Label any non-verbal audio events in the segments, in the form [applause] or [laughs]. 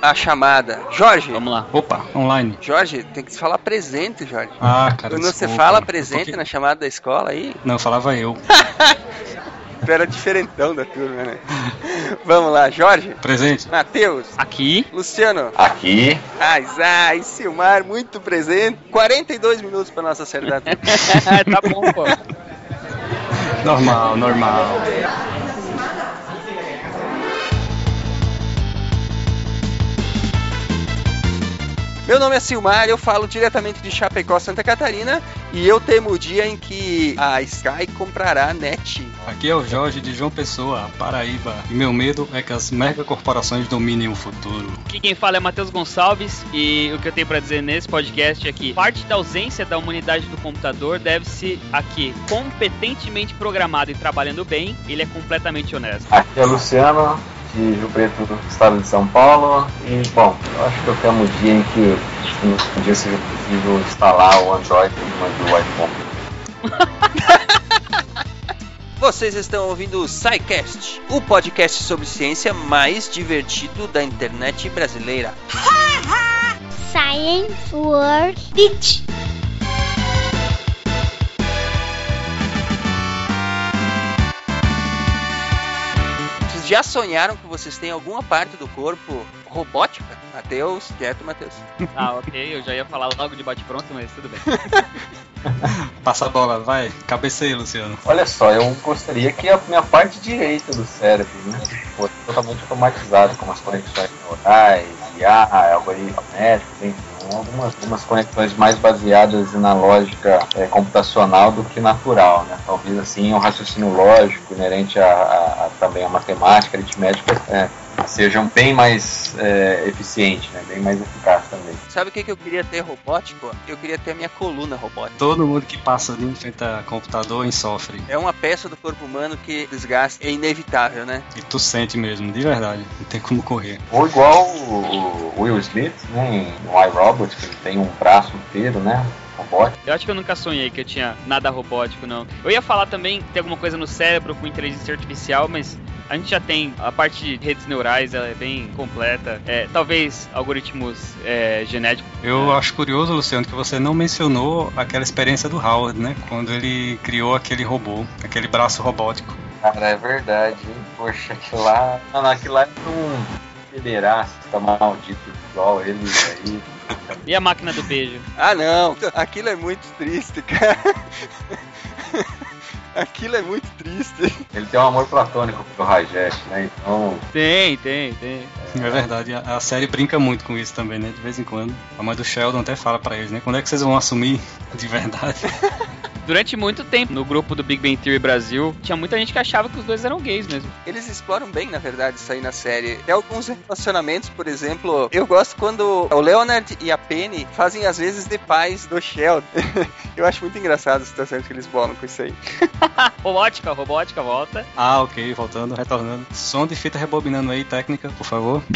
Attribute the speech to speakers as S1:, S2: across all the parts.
S1: A, chamada. Jorge.
S2: Vamos lá. Opa, online.
S1: Jorge, tem que falar presente, Jorge.
S2: Ah, cara.
S1: Quando você
S2: desculpa.
S1: fala presente
S2: Porque-
S1: na chamada da escola aí,
S2: Não, falava eu. [laughs]
S1: era diferentão da turma, né? Vamos lá, Jorge.
S2: Presente.
S1: Matheus.
S2: Aqui.
S1: Luciano.
S3: Aqui.
S1: Aizai, Silmar, muito presente. 42 minutos pra nós acertar tudo.
S4: tá bom, pô.
S2: Normal, normal.
S1: Meu nome é Silmar, eu falo diretamente de Chapecó, Santa Catarina, e eu temo o dia em que a Sky comprará a NET.
S2: Aqui é o Jorge de João Pessoa, Paraíba. E meu medo é que as megacorporações dominem o futuro.
S4: Aqui quem fala é Matheus Gonçalves e o que eu tenho pra dizer nesse podcast é que parte da ausência da humanidade do computador deve-se a que, competentemente programado e trabalhando bem, ele é completamente honesto.
S3: Aqui é o Luciano, de Rio Preto, estado de São Paulo. E, bom, eu acho que eu temo o dia em que um dia seja possível instalar o Android em cima do iPhone. [laughs]
S1: Vocês estão ouvindo o SciCast, o podcast sobre ciência mais divertido da internet brasileira.
S5: Science World Beach.
S1: Já sonharam que vocês têm alguma parte do corpo robótica? Matheus, quieto, Matheus.
S4: Ah, ok, eu já ia falar logo de bate-pronto, mas tudo bem. [laughs]
S2: Passa a bola, vai. Cabeceia, Luciano.
S3: Olha só, eu gostaria que a minha parte direita do cérebro né, fosse totalmente automatizada, como as conexões neurais, IA, algoritmos médicos, enfim, algumas, algumas conexões mais baseadas na lógica é, computacional do que natural, né? Talvez assim o raciocínio lógico inerente a, a- a também a matemática, aritmética, é, sejam bem mais é, eficientes, né? Bem mais eficazes também.
S1: Sabe o que, que eu queria ter robótico? Eu queria ter a minha coluna robótica.
S2: Todo mundo que passa ali em frente a computador sofre.
S1: É uma peça do corpo humano que desgaste é inevitável, né?
S2: E tu sente mesmo, de verdade. Não tem como correr.
S3: Ou igual o, Will Smith, né, em- no iRobot, que ele tem um braço inteiro, né? Robótico.
S4: Eu acho que eu nunca sonhei que eu tinha nada robótico, não. Eu ia falar também que tem alguma coisa no cérebro com inteligência artificial, mas a gente já tem a parte de redes neurais, ela é bem completa. É, talvez algoritmos é, genéticos.
S2: Eu acho curioso, Luciano, que você não mencionou aquela experiência do Howard, né? Quando ele criou aquele robô, aquele braço robótico.
S3: Cara, é verdade, hein? Poxa, aquilo lá. Mano, aquilo lá é um pederasta maldito igual ele aí. [laughs]
S4: E a máquina do beijo?
S1: Ah, não. Aquilo é muito triste, cara. [laughs] [laughs] Aquilo é muito triste.
S3: Ele tem um amor platônico pro Rajesh, né? Então,
S4: Tem, tem, tem.
S2: É verdade, a, a série brinca muito com isso também, né? De vez em quando. A mãe do Sheldon até fala pra eles, né? Quando é que vocês vão assumir de verdade? [laughs]
S4: Durante muito tempo, no grupo do Big Bang Theory Brasil, tinha muita gente que achava que os dois eram gays mesmo.
S1: Eles exploram bem, na verdade, isso aí na série. Tem alguns relacionamentos, por exemplo, eu gosto quando o Leonard e a Penny fazem às vezes de pais do Sheldon. [laughs] eu acho muito engraçado as situações que eles bolam com isso aí. [laughs]
S4: robótica, robótica, volta.
S2: Ah, ok, voltando, retornando. Som de fita rebobinando aí, técnica, por favor. [laughs]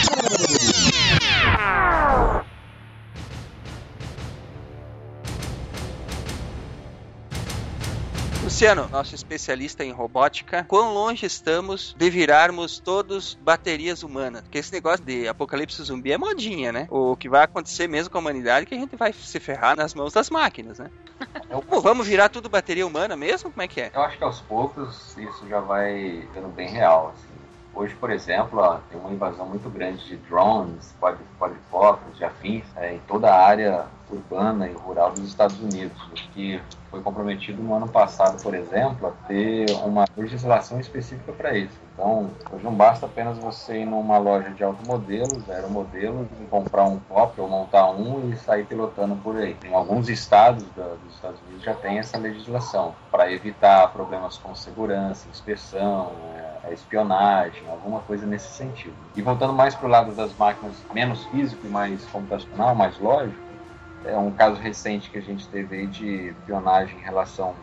S1: Luciano, nosso especialista em robótica, quão longe estamos de virarmos todos baterias humanas? Porque esse negócio de apocalipse zumbi é modinha, né? O que vai acontecer mesmo com a humanidade é que a gente vai se ferrar nas mãos das máquinas, né? [laughs] Pô, vamos virar tudo bateria humana mesmo? Como é que é?
S3: eu acho que aos poucos isso já vai ficando bem real. assim. Hoje, por exemplo, ó, tem uma invasão muito grande de drones, quad- quadricópteros, de afins, é, em toda a área urbana e rural dos Estados Unidos, que foi comprometido no ano passado, por exemplo, a ter uma legislação específica para isso. Então, hoje não basta apenas você ir numa loja de automodelos, aeromodelos, e comprar um pop ou montar um e sair pilotando por aí. Em alguns estados da- dos Estados Unidos já tem essa legislação para evitar problemas com segurança, inspeção, é, espionagem, alguma coisa nesse sentido. E voltando mais para o lado das máquinas menos físico e mais computacional, mais lógico, é um caso recente que a gente teve aí de espionagem em relação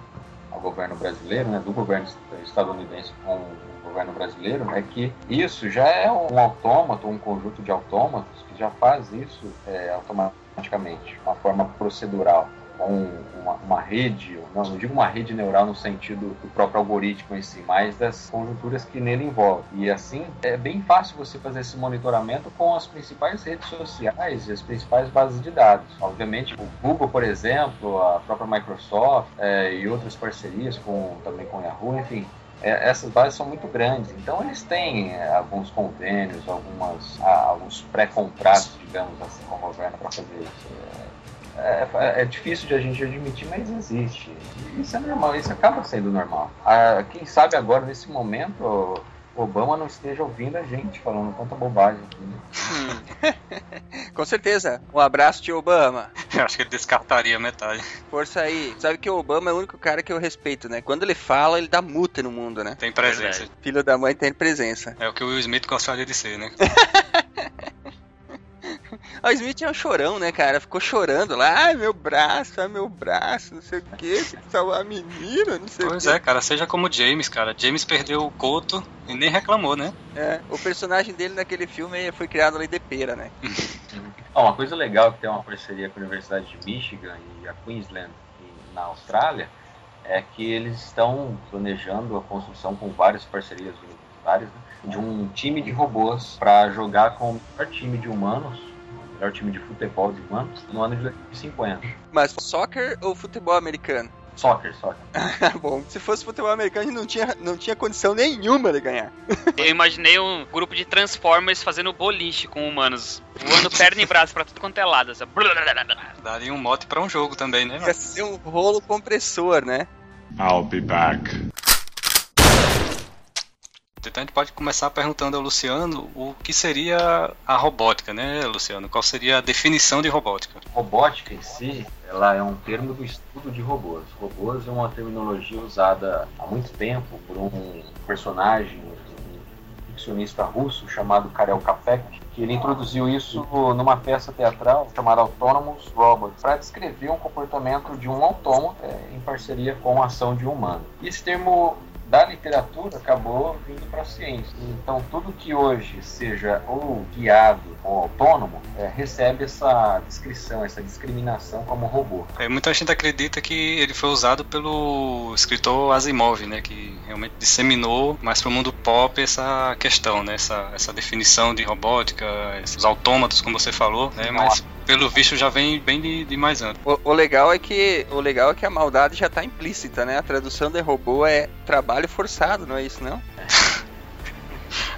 S3: ao governo brasileiro, né, do governo estadunidense com o governo brasileiro, é que isso já é um autômato, um conjunto de autômatos que já faz isso é, automaticamente, uma forma procedural. Uma, uma, rede, não, não digo uma rede neural no sentido do próprio algoritmo em si, mas das conjunturas que nele envolve. E assim, é bem fácil você fazer esse monitoramento com as principais redes sociais e as principais bases de dados. Obviamente, o Google, por exemplo, a própria Microsoft é, e outras parcerias com, também com Yahoo, enfim, é, essas bases são muito grandes, então eles têm é, alguns convênios, algumas, ah, alguns pré-contratos, digamos assim, com o governo para fazer isso. É, é, é, difícil de a gente admitir, mas existe. Isso é normal, isso acaba sendo normal. Ah, quem sabe agora, nesse momento, Obama não esteja ouvindo a gente falando tanta bobagem aqui. Né? [laughs]
S1: Com certeza. Um abraço, tio Obama. [laughs]
S2: Eu acho que ele descartaria metade.
S1: Força aí. Sabe que o Obama é o único cara que eu respeito, né? Quando ele fala, ele dá multa no mundo, né?
S2: Tem presença.
S1: Filho da mãe tem presença.
S2: É o que o Will Smith gostaria de ser, né? [laughs]
S1: O Smith é um chorão, né, cara? Ficou chorando lá, ai meu braço, ai meu braço, não sei o que, salvar a menina, não sei
S2: pois
S1: o
S2: é, cara, seja como James, cara. James perdeu o coto e nem reclamou, né?
S1: É, o personagem dele naquele filme foi criado ali de pera, né? [laughs]
S3: uma coisa legal que tem uma parceria com a Universidade de Michigan e a Queensland na Austrália é que eles estão planejando a construção com várias parcerias universitárias né, de um time de robôs para jogar com o melhor time de humanos melhor time de futebol de humanos no ano de 2050.
S1: Mas soccer ou futebol americano?
S3: Soccer, soccer. [laughs]
S1: Bom, se fosse futebol americano, a gente não tinha, não tinha condição nenhuma de ganhar. [laughs]
S4: Eu imaginei um grupo de Transformers fazendo boliche com humanos, voando perna e braço pra tudo quanto é lado. Assim.
S2: Daria um mote pra um jogo também, né?
S1: Ia ser um rolo compressor, né?
S2: I'll be back. Então a gente pode começar perguntando ao Luciano o que seria a robótica, né, Luciano? Qual seria a definição de robótica?
S3: Robótica em si, ela é um termo do estudo de robôs. Robôs é uma terminologia usada há muito tempo por um personagem, um ficcionista russo chamado Karel Capek, que ele introduziu isso numa peça teatral chamada Autonomous Robots, para descrever um comportamento de um autômato é, em parceria com a ação de um humano. Esse termo da literatura acabou vindo para a ciência. Então, tudo que hoje seja ou guiado ou autônomo é, recebe essa descrição, essa discriminação como robô.
S2: É, muita gente acredita que ele foi usado pelo escritor Asimov, né, que realmente disseminou mais para o mundo pop essa questão, né, essa, essa definição de robótica, esses autômatos, como você falou, né, mas pelo visto já vem bem de, de mais antes.
S1: O, o, legal é que o legal é que a maldade já está implícita, né? A tradução de robô é trabalho forçado, não é isso não? [laughs]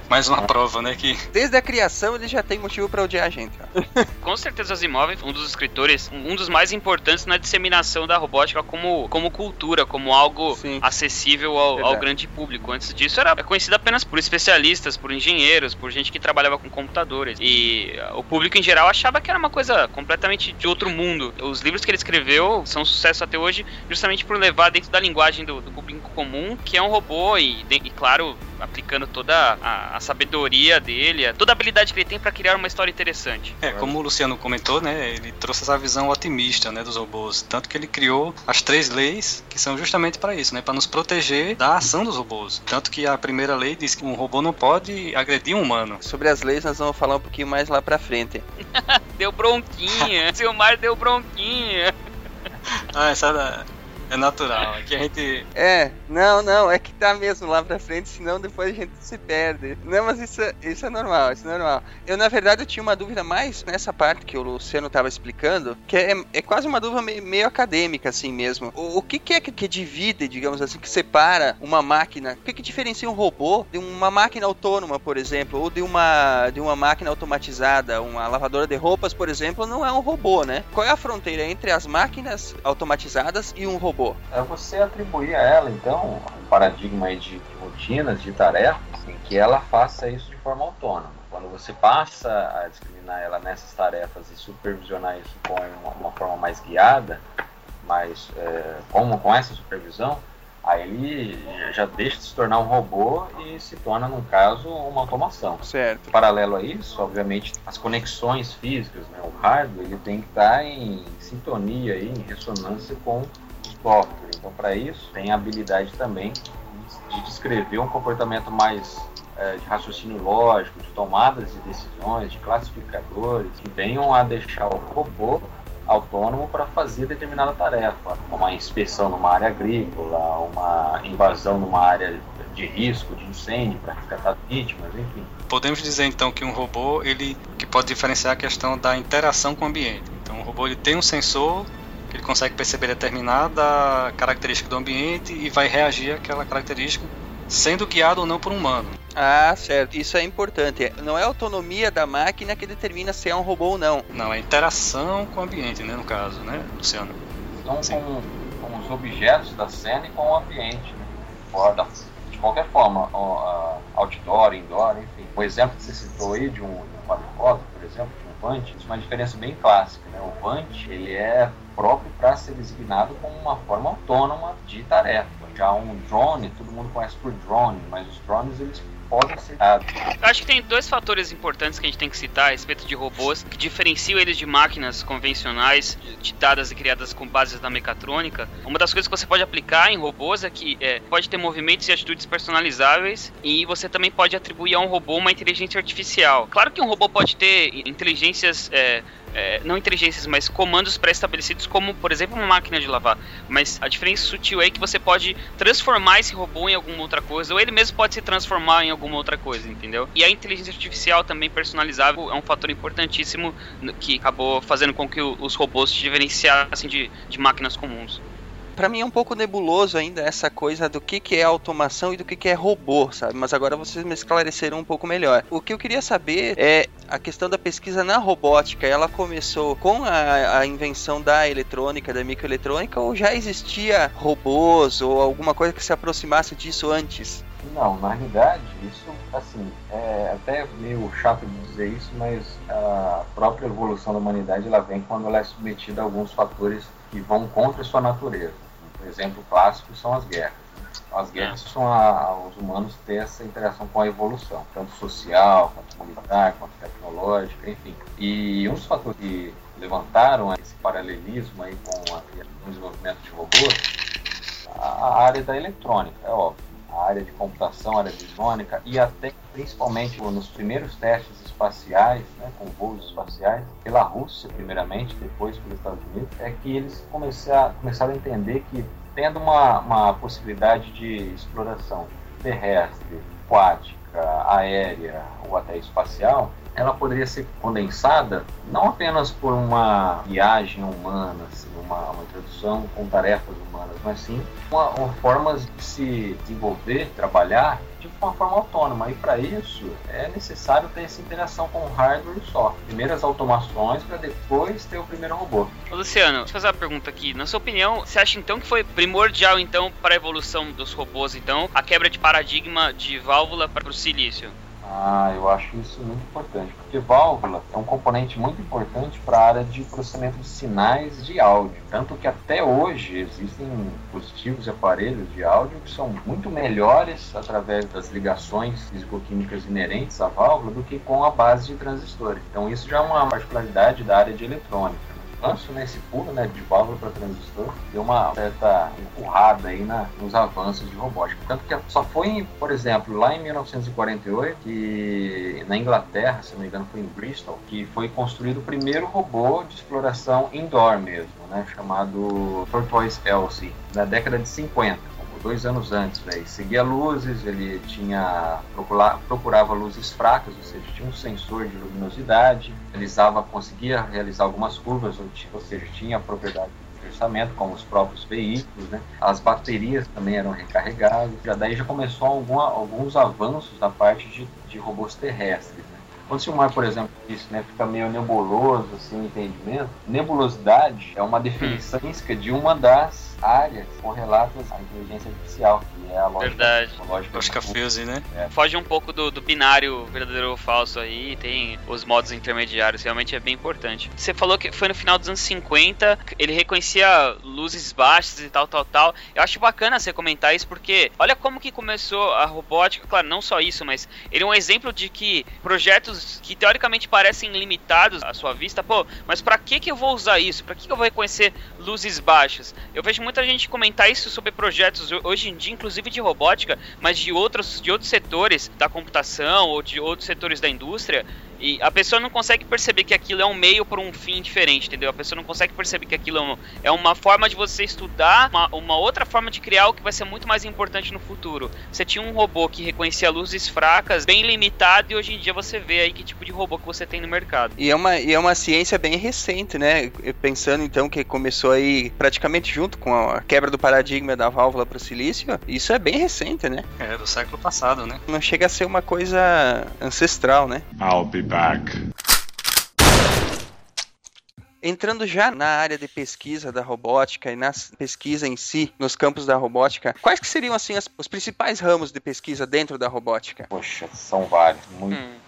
S2: Mais uma prova, né? Que...
S1: Desde a criação ele já tem motivo para odiar a gente. Ó. [laughs]
S4: Com certeza Asimov, um dos escritores, um dos mais importantes na disseminação da robótica como, como cultura, como algo Sim. acessível ao, ao, grande público. Antes disso era conhecido apenas por especialistas, por engenheiros, por gente que trabalhava com computadores. E o público em geral achava que era uma coisa completamente de outro mundo. Os livros que ele escreveu são um sucesso até hoje justamente por levar dentro da linguagem do, do público comum, que é um robô e, e claro, aplicando toda a, a, sabedoria dele, toda a habilidade que ele tem para criar uma história interessante.
S2: É, como o Luciano comentou, né, ele trouxe essa visão otimista, né, dos robôs, tanto que ele criou as três leis que são justamente para isso, né, para nos proteger da ação dos robôs. Tanto que a primeira lei diz que um robô não pode agredir um humano.
S1: Sobre as leis nós vamos falar um pouquinho mais lá para frente. [laughs]
S4: deu bronquinha, [laughs] seu mar deu bronquinha.
S2: ah, essa é natural. Aqui a gente.
S1: É, não, não, é que tá mesmo lá pra frente, senão depois a gente se perde. Não, mas isso, é, isso é normal, isso é normal. Eu, na verdade, eu tinha uma dúvida mais nessa parte que o Luciano tava explicando, que é, é quase uma dúvida meio, meio acadêmica, assim mesmo. O, o que, que, é que, que, divide, digamos assim, que separa uma máquina? O que, que diferencia um robô de uma máquina autônoma, por exemplo, ou de uma, de uma máquina automatizada? Uma lavadora de roupas, por exemplo, não é um robô, né? Qual é a fronteira entre as máquinas automatizadas e um robô? Robô?
S3: É você atribuir a ela, então, um paradigma de, de rotinas, de tarefas, em que ela faça isso de forma autônoma. Quando você passa a discriminar ela nessas tarefas e supervisionar isso com uma, uma forma mais guiada, mais é, como com essa supervisão, aí ele já deixa de se tornar um robô e se torna, no caso, uma automação.
S1: Certo.
S3: Paralelo a isso, obviamente, as conexões físicas, né, o hardware, ele tem que estar em sintonia, em ressonância com software. Então, para isso, tem a habilidade também de descrever um comportamento mais é, de raciocínio lógico, de tomadas de decisões, de classificadores, que venham a deixar o robô autônomo para fazer determinada tarefa, uma inspeção numa área agrícola, uma invasão numa área de risco, de incêndio, para resgatar vítimas, enfim.
S2: Podemos dizer então que um robô ele que pode diferenciar a questão da interação com o ambiente. Então, o robô ele tem um sensor que ele consegue perceber determinada característica do ambiente e vai reagir àquela característica, sendo guiado ou não por um humano.
S1: Ah, certo. Isso é importante. Não é a autonomia da máquina que determina se é um robô ou não.
S2: Não, é a interação com o ambiente, né, no caso, né, Luciano?
S3: Então, com, com, os objetos da cena e com o ambiente, né? Fora, de qualquer forma, outdoor, indoor, enfim. O exemplo que você citou aí de um, de um quadricóptero, por exemplo, de um Vant, isso é uma diferença bem clássica. Né? O Vant, ele é próprio para ser designado como uma forma autônoma de tarefa. Já um drone, todo mundo conhece por drone, mas os drones eles podem ser dados.
S4: Acho que tem dois fatores importantes que a gente tem que citar a respeito de robôs que diferenciam eles de máquinas convencionais, ditadas e criadas com bases da mecatrônica. Uma das coisas que você pode aplicar em robôs é que é, pode ter movimentos e atitudes personalizáveis e você também pode atribuir a um robô uma inteligência artificial. Claro que um robô pode ter inteligências é, é, não inteligências, mas comandos pré-estabelecidos, como por exemplo uma máquina de lavar. Mas a diferença sutil é que você pode transformar esse robô em alguma outra coisa, ou ele mesmo pode se transformar em alguma outra coisa, entendeu? E a inteligência artificial também personalizável é um fator importantíssimo que acabou fazendo com que os robôs se diferenciassem de, de máquinas comuns
S1: para mim é um pouco nebuloso ainda essa coisa do que, que é automação e do que, que é robô, sabe? Mas agora vocês me esclareceram um pouco melhor. O que eu queria saber é a questão da pesquisa na robótica. Ela começou com a, a invenção da eletrônica, da microeletrônica, ou já existia robôs ou alguma coisa que se aproximasse disso antes?
S3: Não, na realidade, isso, assim, é até meio chato de dizer isso, mas a própria evolução da humanidade ela vem quando ela é submetida a alguns fatores que vão contra sua natureza. Um exemplo clássico são as guerras. As guerras são a, os humanos ter essa interação com a evolução, tanto social, quanto militar, quanto tecnológica, enfim. E um dos fatores que levantaram esse paralelismo aí com o desenvolvimento de robôs, a área da eletrônica, é óbvio. A área de computação, a área eletrônica e até principalmente nos primeiros testes espaciais, né, com voos espaciais, pela Rússia primeiramente, depois pelos Estados Unidos, é que eles começaram, começaram a entender que tendo uma, uma possibilidade de exploração terrestre, aquática, aérea ou até espacial, ela poderia ser condensada não apenas por uma viagem humana, assim, uma, uma introdução com tarefas humanas, mas sim uma, uma formas de se desenvolver, trabalhar de uma forma autônoma. E para isso é necessário ter essa interação com o hardware software. Primeiras automações para depois ter o primeiro robô.
S4: Ô Luciano, deixa eu fazer uma pergunta aqui. Na sua opinião, você acha então que foi primordial então para a evolução dos robôs então a quebra de paradigma de válvula para o silício?
S3: Ah, eu acho isso muito importante, porque válvula é um componente muito importante para a área de processamento de sinais de áudio. Tanto que até hoje existem dispositivos e aparelhos de áudio que são muito melhores através das ligações fisicoquímicas inerentes à válvula do que com a base de transistores. Então isso já é uma particularidade da área de eletrônica avanço, né, esse pulo né, de válvula para transistor, deu uma certa empurrada aí na, nos avanços de robótica. Tanto que só foi, por exemplo, lá em 1948, que na Inglaterra, se não me engano, foi em Bristol, que foi construído o primeiro robô de exploração indoor mesmo, né, chamado Tortoise Elsie, na década de 50 dois anos antes, né? seguia luzes, ele tinha procura, procurava luzes fracas, ou seja, tinha um sensor de luminosidade, realizava, conseguia realizar algumas curvas, ou, seja, tinha propriedade de orçamento, como os próprios veículos, né? As baterias também eram recarregadas. Já daí já começou alguma, alguns avanços da parte de, de robôs terrestres. Quando o Silmar, por exemplo, disse, né, fica meio nebuloso assim, o entendimento, nebulosidade é uma definição hum. de uma das áreas correlatas à inteligência artificial, que é a lógica,
S4: Verdade.
S3: A lógica,
S2: lógica fuse, né?
S4: É. Foge um pouco do, do, binário verdadeiro ou falso aí, tem os modos intermediários, realmente é bem importante. Você falou que foi no final dos anos 50, ele reconhecia luzes baixas e tal, tal, tal. Eu acho bacana você comentar isso, porque olha como que começou a robótica, claro, não só isso, mas ele é um exemplo de que projetos que teoricamente parecem limitados à sua vista, pô, mas para que que eu vou usar isso? Para que, que eu vou reconhecer luzes baixas? Eu vejo muita gente comentar isso sobre projetos hoje em dia, inclusive de robótica, mas de outros, de outros setores da computação ou de outros setores da indústria, E a pessoa não consegue perceber que aquilo é um meio para um fim diferente, entendeu? A pessoa não consegue perceber que aquilo é uma forma de você estudar uma, uma outra forma de criar o que vai ser muito mais importante no futuro. Você tinha um robô que reconhecia luzes fracas, bem limitado, e hoje em dia você vê aí que tipo de robô que você tem no mercado.
S1: E é uma, e é uma ciência bem recente, né? Pensando então que começou aí praticamente junto com a quebra do paradigma da válvula para o silício, isso é bem recente, né?
S2: É, do século passado, né?
S1: Não chega a ser uma coisa ancestral, né? I'll be back. Entrando já na área de pesquisa da robótica e na pesquisa em si, nos campos da robótica, quais que seriam assim as, os principais ramos de pesquisa dentro da robótica?
S3: Poxa, são vários. Muito... Hum.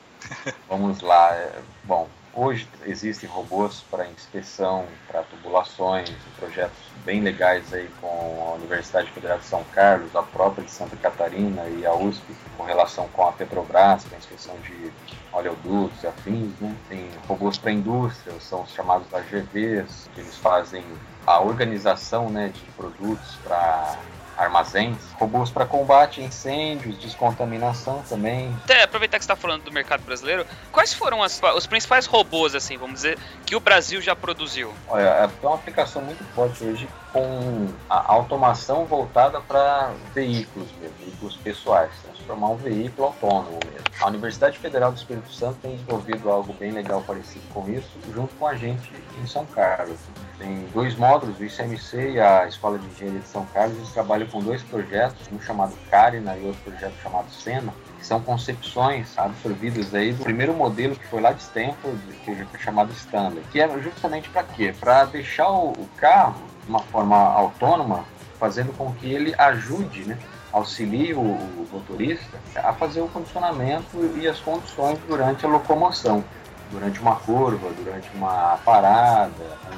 S3: Vamos lá. É, bom, hoje existem robôs para inspeção, para tubulações, projetos bem legais aí com a Universidade Federal de São Carlos, a própria de Santa Catarina e a USP, com relação com a Petrobras, para inspeção de oleodutos e afins, né? Tem robôs para indústria, são os chamados AGVs, que eles fazem a organização né, de produtos para armazéns, robôs para combate a incêndios, descontaminação também.
S4: Até aproveitar que você está falando do mercado brasileiro, quais foram as, os principais robôs, assim, vamos dizer, que o Brasil já produziu?
S3: Olha, é uma aplicação muito forte hoje com a automação voltada para veículos mesmo, veículos pessoais, transformar um veículo autônomo mesmo. A Universidade Federal do Espírito Santo tem desenvolvido algo bem legal parecido com isso, junto com a gente em São Carlos. Tem dois módulos, o ICMC e a Escola de Engenharia de São Carlos, eles trabalham com dois projetos, um chamado Carina e outro projeto chamado Sena, que são concepções absorvidas aí do primeiro modelo que foi lá de Stanford, que foi chamado Stanley, que é justamente para quê? Para deixar o, carro de uma forma autônoma, fazendo com que ele ajude, né, auxilie o motorista a fazer o condicionamento e as condições durante a locomoção durante uma curva, durante uma parada,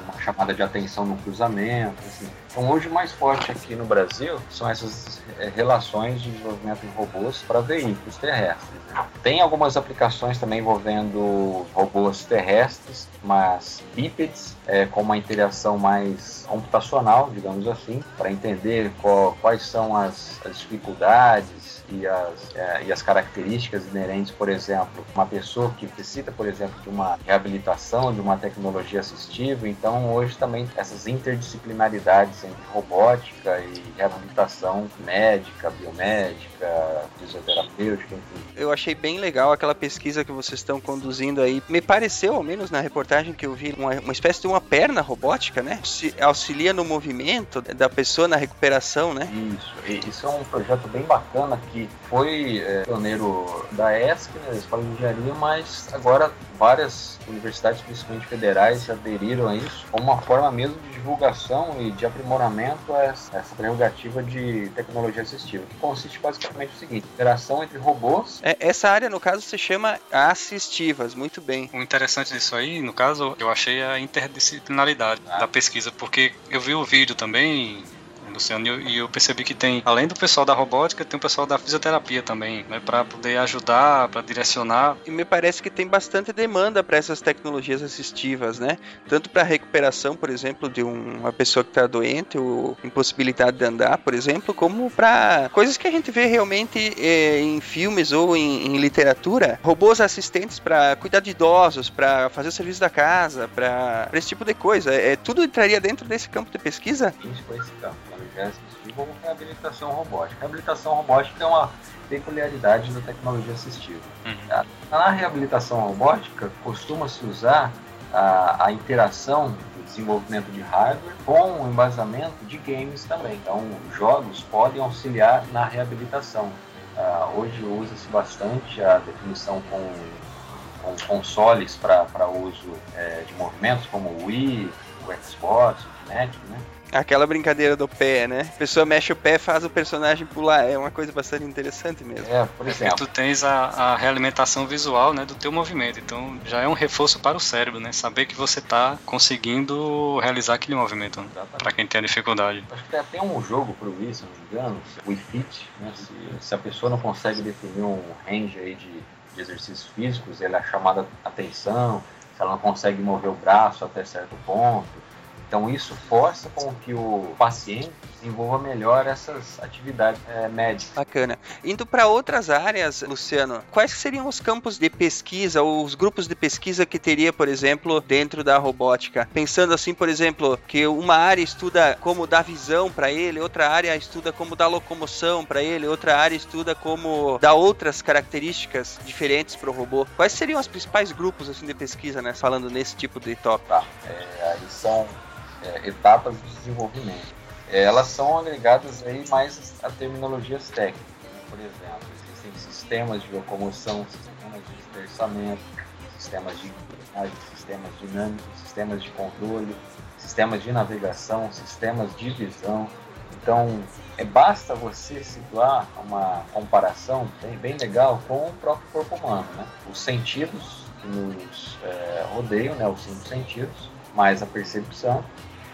S3: uma chamada de atenção no cruzamento. Assim. Então, hoje mais forte aqui no Brasil são essas é, relações de desenvolvimento em robôs para veículos terrestres. Né? Tem algumas aplicações também envolvendo robôs terrestres, mas bípedes, é, com uma interação mais computacional, digamos assim, para entender qual, quais são as, as dificuldades e as, é, e as características inerentes, por exemplo, uma pessoa que necessita, por exemplo, de uma reabilitação, de uma tecnologia assistiva. Então, hoje também essas interdisciplinaridades entre robótica e reabilitação médica, biomédica, fisioterapêutica, enfim.
S1: Eu achei bem legal aquela pesquisa que vocês estão conduzindo aí. Me pareceu, ao menos na reportagem que eu vi, uma, uma espécie de uma perna robótica, né? Se auxilia no movimento da pessoa na recuperação, né?
S3: Isso, isso é um projeto bem bacana que foi é, pioneiro da ESC, né, da Escola de Engenharia, mas agora várias universidades, principalmente federais, aderiram a isso como uma forma mesmo de divulgação e de aprimoramento a essa, prerrogativa de tecnologia assistiva, que consiste basicamente no seguinte: interação entre robôs.
S1: É, essa área, no caso, se chama assistivas, muito bem.
S2: O interessante disso aí, no caso, eu achei a interdisciplinaridade ah. da pesquisa, porque eu vi o vídeo também Luciano, e eu percebi que tem, além do pessoal da robótica, tem o pessoal da fisioterapia também, né, para poder ajudar, para direcionar.
S1: E me parece que tem bastante demanda para essas tecnologias assistivas, né? Tanto para recuperação, por exemplo, de um, uma pessoa que está doente ou impossibilidade de andar, por exemplo, como para coisas que a gente vê realmente é, em filmes ou em, em literatura, robôs assistentes para cuidar de idosos, para fazer o serviço da casa, para esse tipo de coisa. É, tudo entraria dentro desse campo de pesquisa?
S3: Isso, esse campo assistiva como reabilitação robótica. reabilitação robótica é uma peculiaridade da tecnologia assistiva. Uhum. Na reabilitação robótica, costuma-se usar a, a, interação do desenvolvimento de hardware com o embasamento de games também. Então, jogos podem auxiliar na reabilitação. Uh, hoje usa-se bastante a definição com, com consoles para uso é, de movimentos, como o Wii, o Xbox, o Kinect, né?
S1: Aquela brincadeira do pé, né? A pessoa mexe o pé faz o personagem pular. É uma coisa bastante interessante mesmo.
S3: É, por é exemplo.
S2: tu tens a, a realimentação visual né, do teu movimento. Então já é um reforço para o cérebro, né? Saber que você está conseguindo realizar aquele movimento. Né? Para quem tem a dificuldade.
S3: Acho que tem até um jogo pro Wii, se não me engano, o Wii Fit, né? Se, se, a pessoa não consegue definir um range aí de, de exercícios físicos, ele é chamada atenção, se ela não consegue mover o braço até certo ponto Então isso força com que o paciente desenvolva melhor essas atividades é, médicas.
S1: Bacana. Indo para outras áreas, Luciano, quais seriam os campos de pesquisa ou os grupos de pesquisa que teria, por exemplo, dentro da robótica? Pensando assim, por exemplo, que uma área estuda como dar visão para ele, outra área estuda como dar locomoção para ele, outra área estuda como dar outras características diferentes para o robô. Quais seriam os principais grupos assim de pesquisa, né, falando nesse tipo de tópico?
S3: Tá. É, aí são é, etapas de desenvolvimento. É, elas são agregadas aí mais a terminologias técnicas. Por exemplo, existem sistemas de locomoção, sistemas de dispersamento, sistemas de sistemas dinâmicos, sistemas de controle, sistemas de navegação, sistemas de visão. Então, é, basta você situar uma comparação bem, bem legal com o próprio corpo humano. Né? Os sentidos que nos é, rodeiam, né? os cinco sentidos, mais a percepção,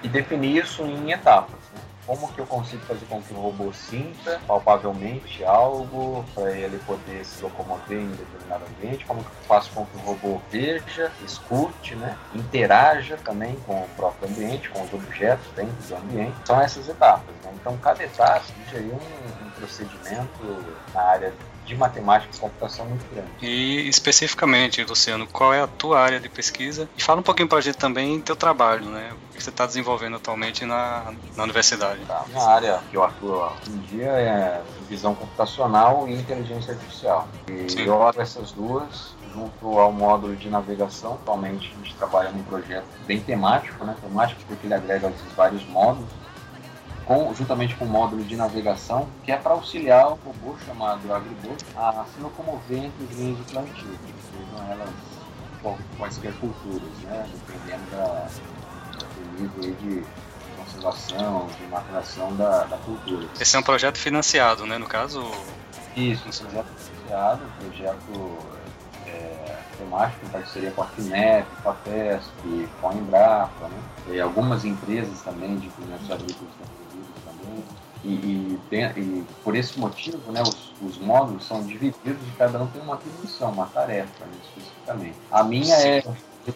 S3: e definir isso em etapas. Né? Como que eu consigo fazer com que o robô sinta palpavelmente algo para ele poder se locomover em determinado ambiente? Como que eu faço com que o robô veja, escute, né? interaja também com o próprio ambiente, com os objetos dentro do ambiente? São essas etapas. Né? Então, cada etapa seria um, um procedimento na área de matemática e computação muito grande.
S2: E especificamente, Luciano, qual é a tua área de pesquisa? E fala um pouquinho para a gente também teu trabalho, né? O que você está desenvolvendo atualmente na, na universidade.
S3: Tá. Minha área que eu atuo hoje em dia é visão computacional e inteligência artificial. E Sim. eu olho essas duas junto ao módulo de navegação. Atualmente a gente trabalha num projeto bem temático, né? Temático porque ele agrega esses vários módulos com, juntamente com o módulo de navegação, que é para auxiliar o robô chamado Agribot a se locomover entre as linhas de plantio, sejam elas quaisquer culturas, né, dependendo da, do nível de conservação, de maturação da, da cultura.
S2: Esse é um projeto financiado, né, no caso?
S3: Isso, um projeto financiado, um projeto temático em parceria com a FINEP, com a FESP, com a Embrapa, né? e algumas empresas também de implementos agrícolas e, e, e, por esse motivo, né, os, os, módulos são divididos e cada um tem uma atribuição, uma tarefa, né, especificamente. A minha é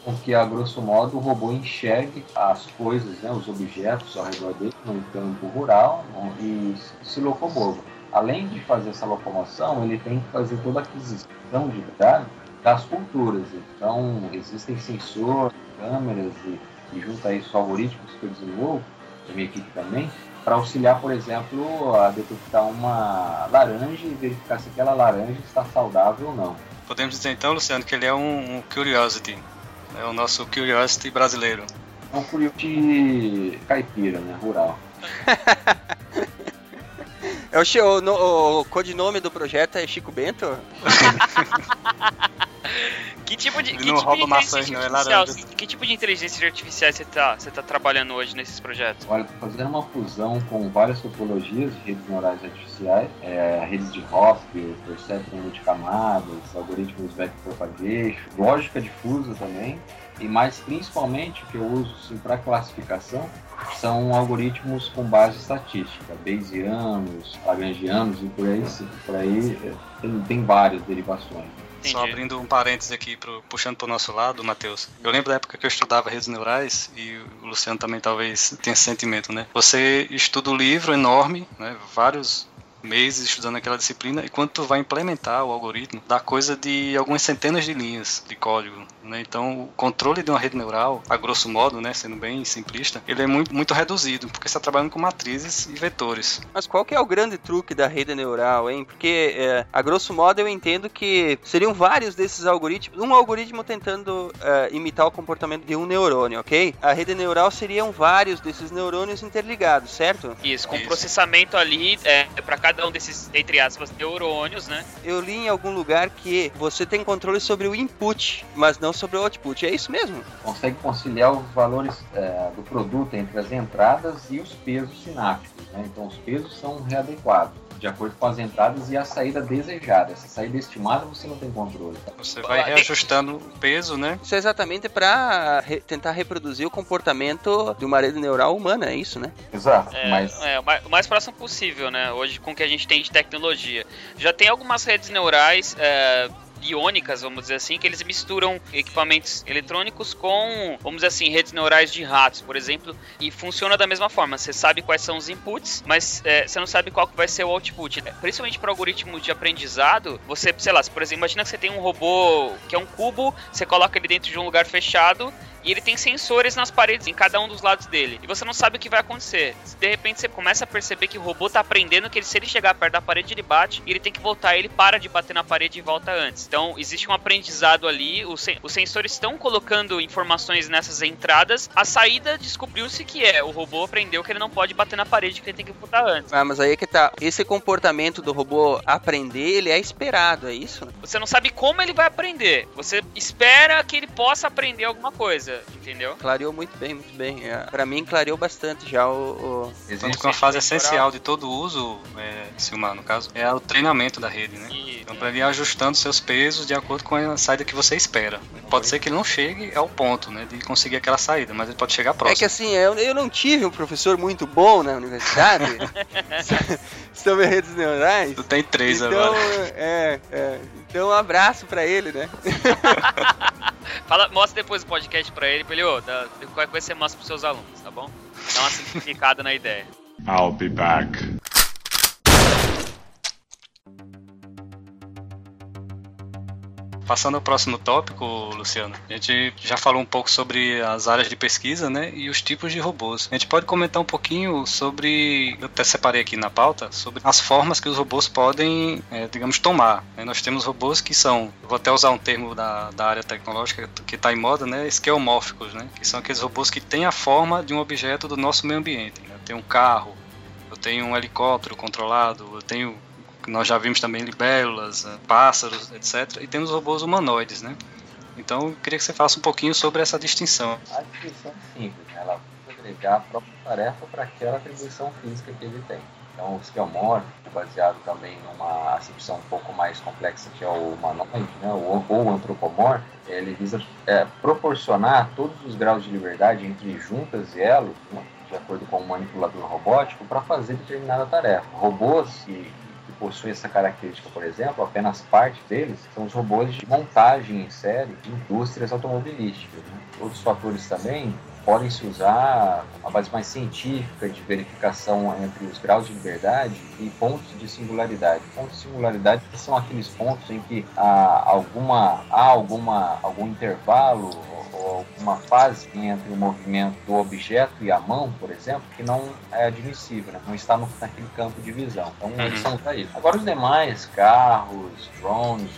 S3: com que, a grosso modo, o robô enxergue as coisas, né, os objetos ao redor dele, no campo rural, né, e se locomova. Além de fazer essa locomoção, ele tem que fazer toda a aquisição de dados das culturas. Então, existem sensores, câmeras e, e junto a isso algoritmos que eu desenvolvo, a minha equipe também, para auxiliar, por exemplo, a detectar uma laranja e verificar se aquela laranja está saudável ou não.
S2: Podemos dizer então, Luciano, que ele é um, um Curiosity, é o nosso Curiosity brasileiro.
S3: É um Curiosity caipira, né, rural. [laughs]
S1: é o, o, o, o codinome do projeto é Chico Bento? [laughs] [laughs]
S4: Que tipo de, que não tipo rouba maçãs, não, é laranja. Que tipo de inteligência artificial você tá, você tá trabalhando hoje nesses projetos?
S3: Olha, tô fazendo uma fusão com várias topologias de redes neurais artificiais, é, redes de Hopper, perceptron de camadas, algoritmos backpropagation, lógica difusa também, e mais principalmente o que eu uso assim, para classificação são algoritmos com base estatística, Bayesianos, Lagrangianos e por aí, por aí é, tem, tem várias derivações.
S2: Entendi. Só abrindo um parênteses aqui, pro, puxando para o nosso lado, Matheus. Eu lembro da época que eu estudava redes neurais, e o Luciano também talvez tenha esse sentimento, né? Você estuda um livro enorme, né? vários meses estudando aquela disciplina e quando tu vai implementar o algoritmo, dá coisa de algumas centenas de linhas de código. Né? Então, o controle de uma rede neural, a grosso modo, né, sendo bem simplista, ele é muito, muito reduzido, porque você está trabalhando com matrizes e vetores.
S1: Mas qual que é o grande truque da rede neural, hein? Porque, é, a grosso modo, eu entendo que seriam vários desses algoritmos, um algoritmo tentando é, imitar o comportamento de um neurônio, ok? A rede neural seriam vários desses neurônios interligados, certo?
S4: Isso, com Isso. processamento ali é, para cada cada um desses, entre aspas, neurônios, né?
S1: Eu li em algum lugar que você tem controle sobre o input, mas não sobre o output. É isso mesmo?
S3: Consegue conciliar os valores é, do produto entre as entradas e os pesos sinápticos. Né? Então, os pesos são readequados de acordo com as entradas e a saída desejada. Essa saída estimada você não tem controle.
S2: Tá? Você vai reajustando o peso, né?
S1: Isso é exatamente para re tentar reproduzir o comportamento de uma rede neural humana, é isso, né?
S3: Exato.
S4: É,
S3: mas...
S4: é, o mais próximo possível, né? Hoje, com o que a gente tem de tecnologia. Já tem algumas redes neurais. É biônicas, vamos dizer assim, que eles misturam equipamentos eletrônicos com, vamos dizer assim, redes neurais de ratos, por exemplo, e funciona da mesma forma. Você sabe quais são os inputs, mas é, você não sabe qual que vai ser o output. Principalmente para algoritmo de aprendizado, você, sei lá, por exemplo, imagina que você tem um robô que é um cubo, você coloca ele dentro de um lugar fechado e ele tem sensores nas paredes, em cada um dos lados dele. E você não sabe o que vai acontecer. De repente você começa a perceber que o robô tá aprendendo que ele, se ele chegar perto da parede, ele bate e ele tem que voltar. Ele para de bater na parede e volta antes. Então existe um aprendizado ali. Os, sen os sensores estão colocando informações nessas entradas. A saída descobriu-se que é o robô aprendeu que ele não pode bater na parede, que ele tem que voltar antes.
S1: Ah, mas aí é que tá. Esse comportamento do robô aprender, ele é esperado, é isso?
S4: Você não sabe como ele vai aprender. Você espera que ele possa aprender alguma coisa coisa, entendeu?
S1: Clareou muito bem, muito bem. É, para mim, clareou bastante já o. o...
S2: Existe uma fase essencial de todo uso, é, Silmar, no caso, é o treinamento da rede, né? E, então, para ele ir ajustando seus pesos de acordo com a saída que você espera. Pode ser que ele não chegue ao ponto, né, de conseguir aquela saída, mas ele pode chegar próximo.
S1: É que assim, eu, eu não tive um professor muito bom na universidade [laughs] [laughs] sobre redes neurais.
S2: Tu tem três
S1: então,
S2: agora.
S1: É, é. Então, um abraço para ele, né? [laughs]
S4: Fala, mostra depois o podcast pra ele, pra ele, ô, oh, qualquer coisa você mostra pros seus alunos, tá bom? Dá uma simplificada na ideia. I'll be back.
S2: Passando ao próximo tópico, Luciano, a gente já falou um pouco sobre as áreas de pesquisa, né, e os tipos de robôs. A gente pode comentar um pouquinho sobre, eu até separei aqui na pauta, sobre as formas que os robôs podem, é, digamos, tomar. Né? Nós temos robôs que são, vou até usar um termo da, da área tecnológica que está em moda, né, esquemórficos, né, que são aqueles robôs que têm a forma de um objeto do nosso meio ambiente. Né? Eu tenho um carro, eu tenho um helicóptero controlado, eu tenho nós já vimos também libélulas, eh, pássaros, etc. E temos robôs humanoides, né? Então, eu queria que você falasse um pouquinho sobre essa distinção.
S3: A distinção simples, né? ela agregar a própria tarefa para aquela atribuição física que ele tem. Então, o esquemórfico, baseado também numa acepção um pouco mais complexa que é o humanoide, né? ou, o antropomórfico, ele visa é, proporcionar todos os graus de liberdade entre juntas e elos, né? de acordo com o manipulador robótico, para fazer determinada tarefa. Robôs que possuem essa característica, por exemplo, apenas parte deles são os robôs de montagem em série de indústrias automobilísticas. Né? Outros fatores também podem se usar uma base mais científica de verificação entre os graus de liberdade e pontos de singularidade. Pontos de singularidade são aqueles pontos em que há alguma há alguma algum intervalo ou uma fase entre o movimento do objeto e a mão, por exemplo, que não é admissível, né? não está no, naquele campo de visão. Então, uhum. eles são para isso. Agora, os demais, carros, drones,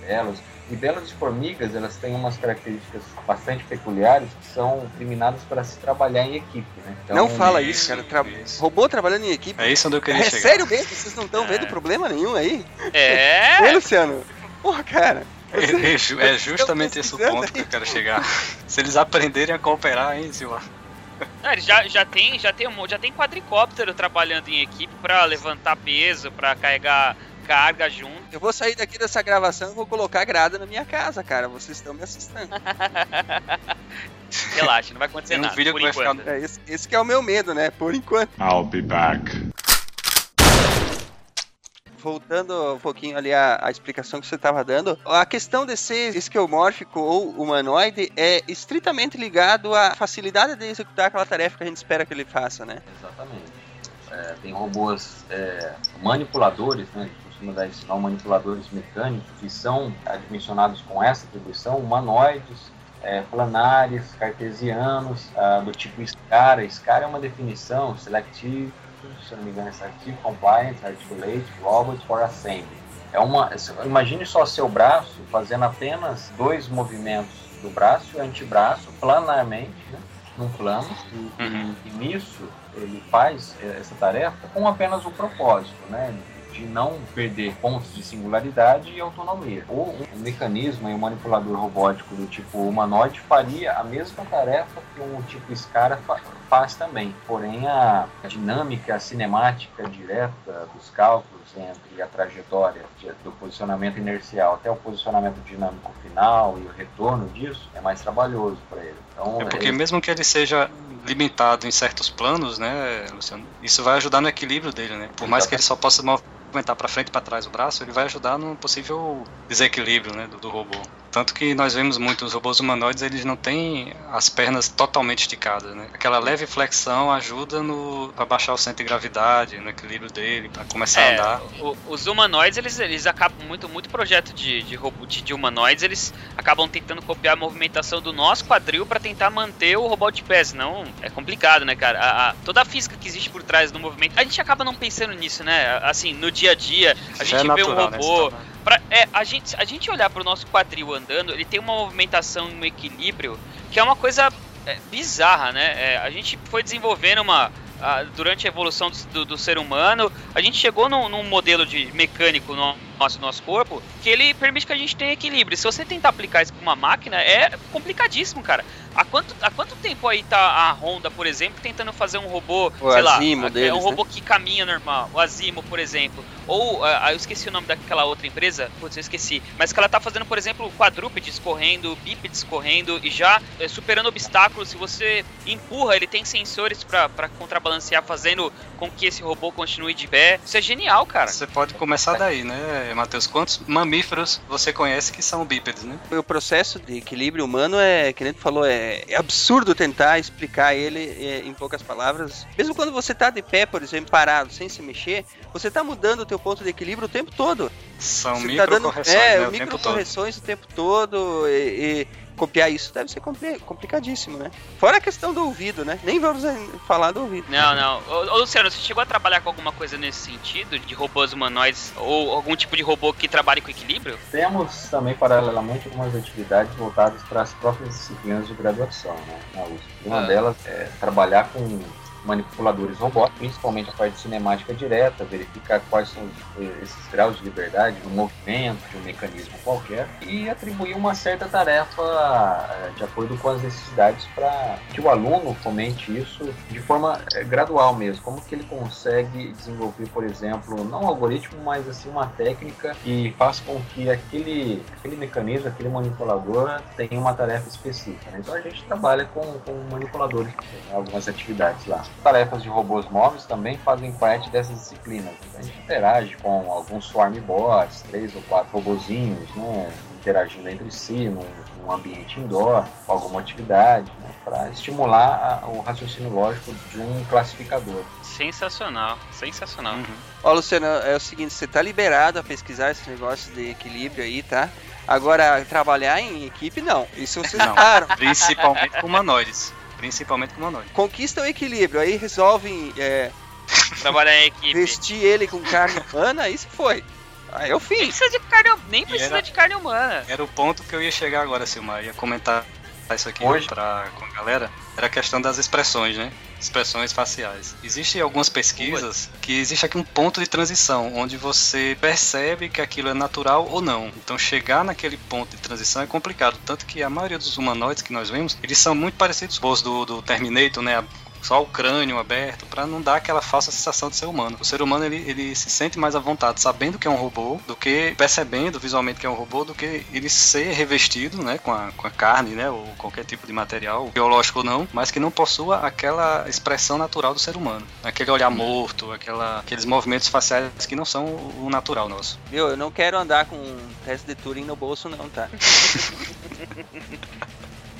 S3: libelos, libelos e formigas, elas têm umas características bastante peculiares que são determinadas para se trabalhar em equipe, né?
S1: Então, não fala isso, cara. Tra isso. Robô trabalhando em equipe.
S2: É isso onde eu queria
S1: é
S2: chegar.
S1: sério mesmo? Vocês não estão é. vendo problema nenhum aí?
S4: É.
S1: Ei, Luciano? Porra, cara.
S2: É, é, é justamente esse o ponto que eu quero chegar. Se eles aprenderem a cooperar, hein, Silva?
S4: Não, eles já, já tem já tem um, já tem quadricóptero trabalhando em equipe para levantar peso, para carregar carga junto.
S1: Eu vou sair daqui dessa gravação e vou colocar grada na minha casa, cara. Vocês estão me assustando.
S4: Relaxa, não vai acontecer um nada. Vídeo que vai ficar...
S1: é, esse, esse que é o meu medo, né? Por enquanto. I'll be back voltando um pouquinho ali à, explicação que você estava dando, a questão de ser esquemórfico ou humanoide é estritamente ligado à facilidade de executar aquela tarefa que a gente espera que ele faça, né?
S3: Exatamente. É, tem robôs é, manipuladores, né? costuma dar esse nome, manipuladores mecânicos, que são dimensionados com essa atribuição, humanoides, é, planares, cartesianos, ah, do tipo SCARA. SCARA é uma definição, Selective se não me engano, é Active Compliance Articulate Robots for Assembly. É uma, imagine só seu braço fazendo apenas dois movimentos do braço e antebraço planarmente, né, num plano, e, uhum. e, e nisso ele faz essa tarefa com apenas o propósito, né, de não perder pontos de singularidade e autonomia. Ou um mecanismo e um manipulador robótico do tipo humanoide faria a mesma tarefa que um tipo SCARA faz também. Porém, a dinâmica, a cinemática direta dos cálculos entre a trajetória do posicionamento inercial até o posicionamento dinâmico final e o retorno disso é mais trabalhoso para ele.
S2: Então, é porque ele... mesmo que ele seja limitado em certos planos, né, Luciano, isso vai ajudar no equilíbrio dele, né? Por mais que ele só possa movimentar para frente e para trás o braço, ele vai ajudar no possível desequilíbrio né, do, do robô. Tanto que nós vemos muito os robôs humanoides, eles não têm as pernas totalmente esticadas, né? Aquela leve flexão ajuda no para baixar o centro de gravidade, no equilíbrio dele, para começar
S4: É,
S2: a andar.
S4: o- os humanoides, eles, eles acabam muito, muito projeto de, de, robô, de, de humanoides, eles acabam tentando copiar a movimentação do nosso quadril pra tentar manter o robô de pé, senão é complicado, né, cara? A- a- toda a física que existe por trás do movimento, a gente acaba não pensando nisso, né? Assim, no dia a dia, a
S2: Já
S4: gente
S2: é
S4: vê um
S2: natural, né,
S4: robô,
S2: tornar.
S4: Pra, é, a gente, a gente olhar pro nosso quadril andando, ele tem uma movimentação, um equilíbrio, que é uma coisa é, bizarra, né? É, a gente foi desenvolvendo uma. a- durante a evolução do, do- ser humano, a gente chegou num, num modelo de mecânico no nosso, nosso corpo que ele permite que a gente tenha equilíbrio. Se você tentar aplicar isso pra uma máquina, é complicadíssimo, cara. Há quanto, há quanto tempo aí tá a Honda, por exemplo, tentando fazer um robô,
S1: O
S4: sei lá,
S1: Asimo
S4: é
S1: deles,
S4: um
S1: né?
S4: robô que caminha normal, o Azimo, por exemplo. Ou, ah, eu esqueci o nome daquela outra empresa, putz, eu esqueci. Mas que ela tá fazendo, por exemplo, quadrúpedes correndo, bípedes correndo e já eh, superando obstáculos. Se você empurra, ele tem sensores pra pra contrabalancear, fazendo com que esse robô continue de pé. Isso é genial, cara.
S2: Você pode começar daí, né, Matheus? Quantos mamíferos você conhece que são bípedes, né?
S1: O processo de equilíbrio humano é, que nem tu falou, é, é absurdo tentar explicar ele é, em poucas palavras. Mesmo quando você tá de pé, por exemplo, parado, sem se mexer, você tá mudando o teu ponto de equilíbrio o tempo todo.
S2: São
S1: Você tá dando
S2: microcorreções,
S1: é,
S2: né, o tempo todo.
S1: microcorreções o tempo todo e, e copiar isso deve ser compli- complicadíssimo, né? Fora a questão do ouvido, né? Nem vamos eh, falar do ouvido.
S4: Não, não. Ô, ô, Luciano, você chegou a trabalhar com alguma coisa nesse sentido? De robôs humanoides? Ou algum tipo de robô que trabalhe com equilíbrio?
S3: Temos também, paralelamente, algumas atividades voltadas para as próprias disciplinas de graduação né, na USP. Uma
S1: Ah.
S3: delas é trabalhar com manipuladores robóticos, principalmente a parte cinemática direta, verificar quais são os- esses graus de liberdade no movimento de um mecanismo qualquer e atribuir uma certa tarefa eh, de acordo com as necessidades para que o aluno fomente isso de forma eh, gradual mesmo. Como que ele consegue desenvolver, por exemplo, não um algoritmo, mas assim uma técnica que faça com que aquele, aquele mecanismo, aquele manipulador tenha uma tarefa específica. né? Então a gente trabalha com, com manipuladores, algumas atividades lá. Tarefas de robôs móveis também fazem parte dessas disciplinas. A gente interage com alguns swarm bots, três ou quatro robozinhos, né? interagindo entre si num, num ambiente indoor, com alguma atividade, né? para estimular a- o raciocínio lógico de um classificador.
S4: Sensacional, sensacional.
S2: Uhum.
S1: Ó, Luciano, é o seguinte, você tá liberado a pesquisar esse negócio de equilíbrio aí, tá? Agora, trabalhar em equipe, não. Isso vocês
S2: Não.
S1: param.
S2: Principalmente com humanoides. Principalmente com humanoides.
S1: Conquista o equilíbrio, aí resolvem é, [laughs]
S4: Trabalhar em equipe.
S1: vestir ele com carne humana, aí se foi. Aí eu
S4: Nem
S1: fiz.
S4: precisa de carne, nem precisa
S2: era-
S4: de carne humana.
S2: Era o ponto que eu ia chegar agora, Silmar. Ia comentar isso aqui
S3: Hoje?
S2: pra, com a galera. Era a questão das expressões, né? Expressões faciais. Existem algumas pesquisas que existe aqui um ponto de transição, onde você percebe que aquilo é natural ou não. Então chegar naquele ponto de transição é complicado. Tanto que a maioria dos humanoides que nós vemos, eles são muito parecidos com os do, do Terminator, né? Só o crânio aberto, pra não dar aquela falsa sensação de ser humano. O ser humano ele, ele se sente mais à vontade sabendo que é um robô, do que percebendo visualmente que é um robô, do que ele ser revestido, né, com a, com a carne, né, ou qualquer tipo de material, biológico ou não, mas que não possua aquela expressão natural do ser humano. Aquele olhar morto, aquela, aqueles movimentos faciais que não são o natural nosso.
S1: Viu? Eu não quero andar com um teste de Turing no bolso, não, tá?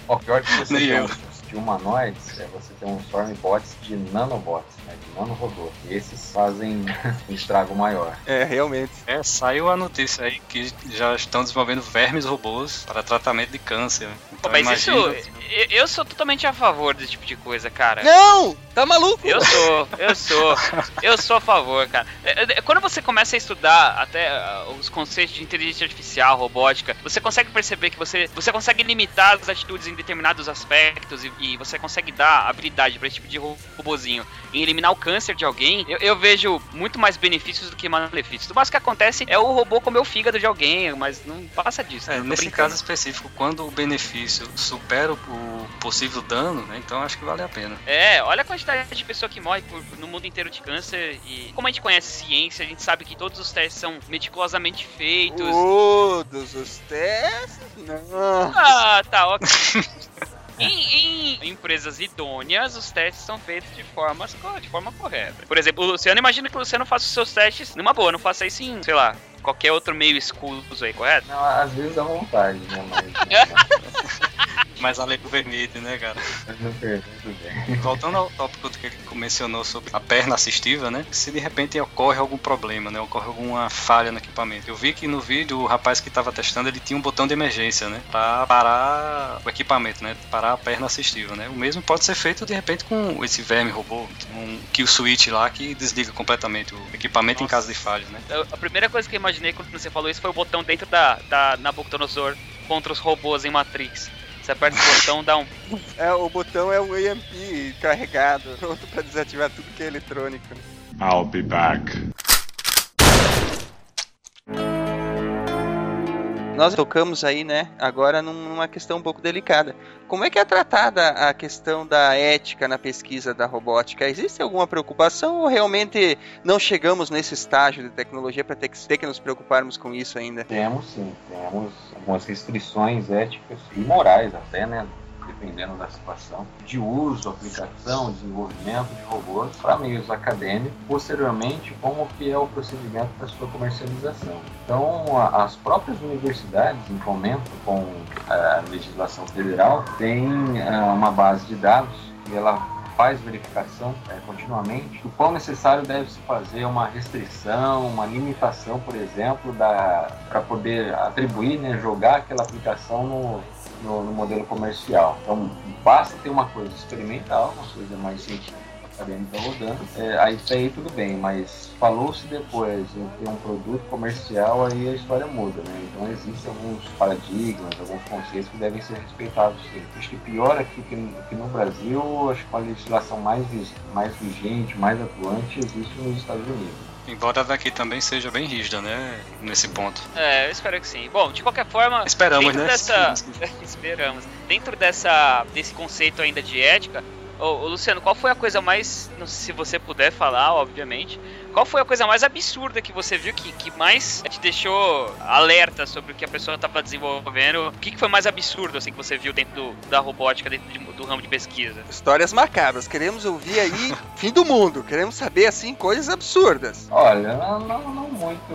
S3: O pior que você
S2: Nem eu.
S3: De humanoides é você ter um swarm bots de nanobots, né, de nanorobô. E esses fazem [laughs] um estrago maior.
S1: É, realmente.
S2: É, saiu a notícia aí que já estão desenvolvendo vermes robôs para tratamento de câncer.
S4: Pô,
S2: Então,
S4: mas
S2: imagina-
S4: isso, eu, sou totalmente a favor desse tipo de coisa, cara.
S1: Não! Tá maluco?
S4: Eu sou, eu sou, [laughs] eu sou a favor, cara. É, é, Quando você começa a estudar até ah, os conceitos de inteligência artificial, robótica, você consegue perceber que você, você consegue limitar as atitudes em determinados aspectos e, e você consegue dar habilidade para esse tipo de ro- robozinho em eliminar o câncer de alguém. Eu, eu vejo muito mais benefícios do que malefícios. O mais que acontece é o robô comer o fígado de alguém, mas não passa disso.
S2: É,
S4: né?
S2: Nesse
S4: brincando.
S2: caso específico, quando o benefício supera o o possível dano, né, então acho que vale a pena.
S4: É, olha a quantidade de pessoa que morre por- no mundo inteiro de câncer e como a gente conhece ciência, a gente sabe que todos os testes são meticulosamente feitos.
S1: Todos os testes? Não.
S4: Ah, tá, ok. [laughs] Em, [laughs] em empresas idôneas, os testes são feitos de, formas, de forma correta. Por exemplo, o Luciano, imagina que o Luciano faça os seus testes numa boa, não faça isso em, sei lá, qualquer outro meio escuso aí, correto?
S3: Não, às vezes dá vontade, né? Mas, [laughs]
S2: Mas a lei não permite, né, cara? [laughs] Voltando ao tópico que ele mencionou sobre a perna assistiva, né? Se de repente ocorre algum problema, né? Ocorre alguma falha no equipamento. Eu vi que no vídeo o rapaz que estava testando, ele tinha um botão de emergência, né? Pra parar o equipamento, né? Parar a perna assistiva, né? O mesmo pode ser feito de repente com esse verme robô, um kill switch lá que desliga completamente o equipamento em caso de falha, né?
S4: A primeira coisa que eu imaginei quando você falou isso foi o botão dentro da, da Nabucodonosor contra os robôs em Matrix. Você aperta o botão, dá um.
S1: É, o botão é um EMP carregado, [laughs] pronto pra desativar tudo que é eletrônico. né?
S6: I'll be back.
S1: Nós tocamos aí, né, agora num- numa questão um pouco delicada. Como é que é tratada a questão da ética na pesquisa da robótica? Existe alguma preocupação ou realmente não chegamos nesse estágio de tecnologia para ter ter que nos preocuparmos com isso ainda?
S3: Temos sim, temos algumas restrições éticas e morais até, né? Dependendo da situação, de uso, aplicação, desenvolvimento de robôs para meios acadêmicos, posteriormente, como que é o procedimento da sua comercialização. Então, a- as próprias universidades, em fomento com a legislação federal, têm ah, uma base de dados e ela faz verificação é, continuamente, o quão necessário deve se fazer uma restrição, uma limitação, por exemplo, para poder atribuir, né, jogar aquela aplicação no, no, no modelo comercial. Então, basta ter uma coisa experimental, uma coisa mais científica, acadêmica rodando, é, aí isso aí tudo bem, mas falou-se depois em ter um produto comercial, aí a história muda, né? Então existem alguns paradigmas, alguns conceitos que devem ser respeitados sim. Acho que pior aqui que, no- que no Brasil, acho que a legislação mais, mais vigente, mais atuante existe nos Estados Unidos.
S2: Embora daqui também seja bem rígida, né? Nesse ponto.
S4: É, eu espero que sim. Bom, de qualquer forma,
S2: Esperamos,
S4: dentro
S2: né?
S4: dessa. [laughs] [laughs] Esperamos. Dentro dessa, desse conceito ainda de ética, ô, ô, Luciano, qual foi a coisa mais. Não sei se você puder falar, obviamente. Qual foi a coisa mais absurda que você viu que, que mais te deixou alerta sobre o que a pessoa estava desenvolvendo? O que, que foi mais absurdo assim que você viu dentro do- da robótica, dentro de- do ramo de pesquisa?
S1: Histórias macabras, queremos ouvir aí [laughs] fim do mundo, queremos saber assim coisas absurdas.
S3: Olha, não, não, não muito.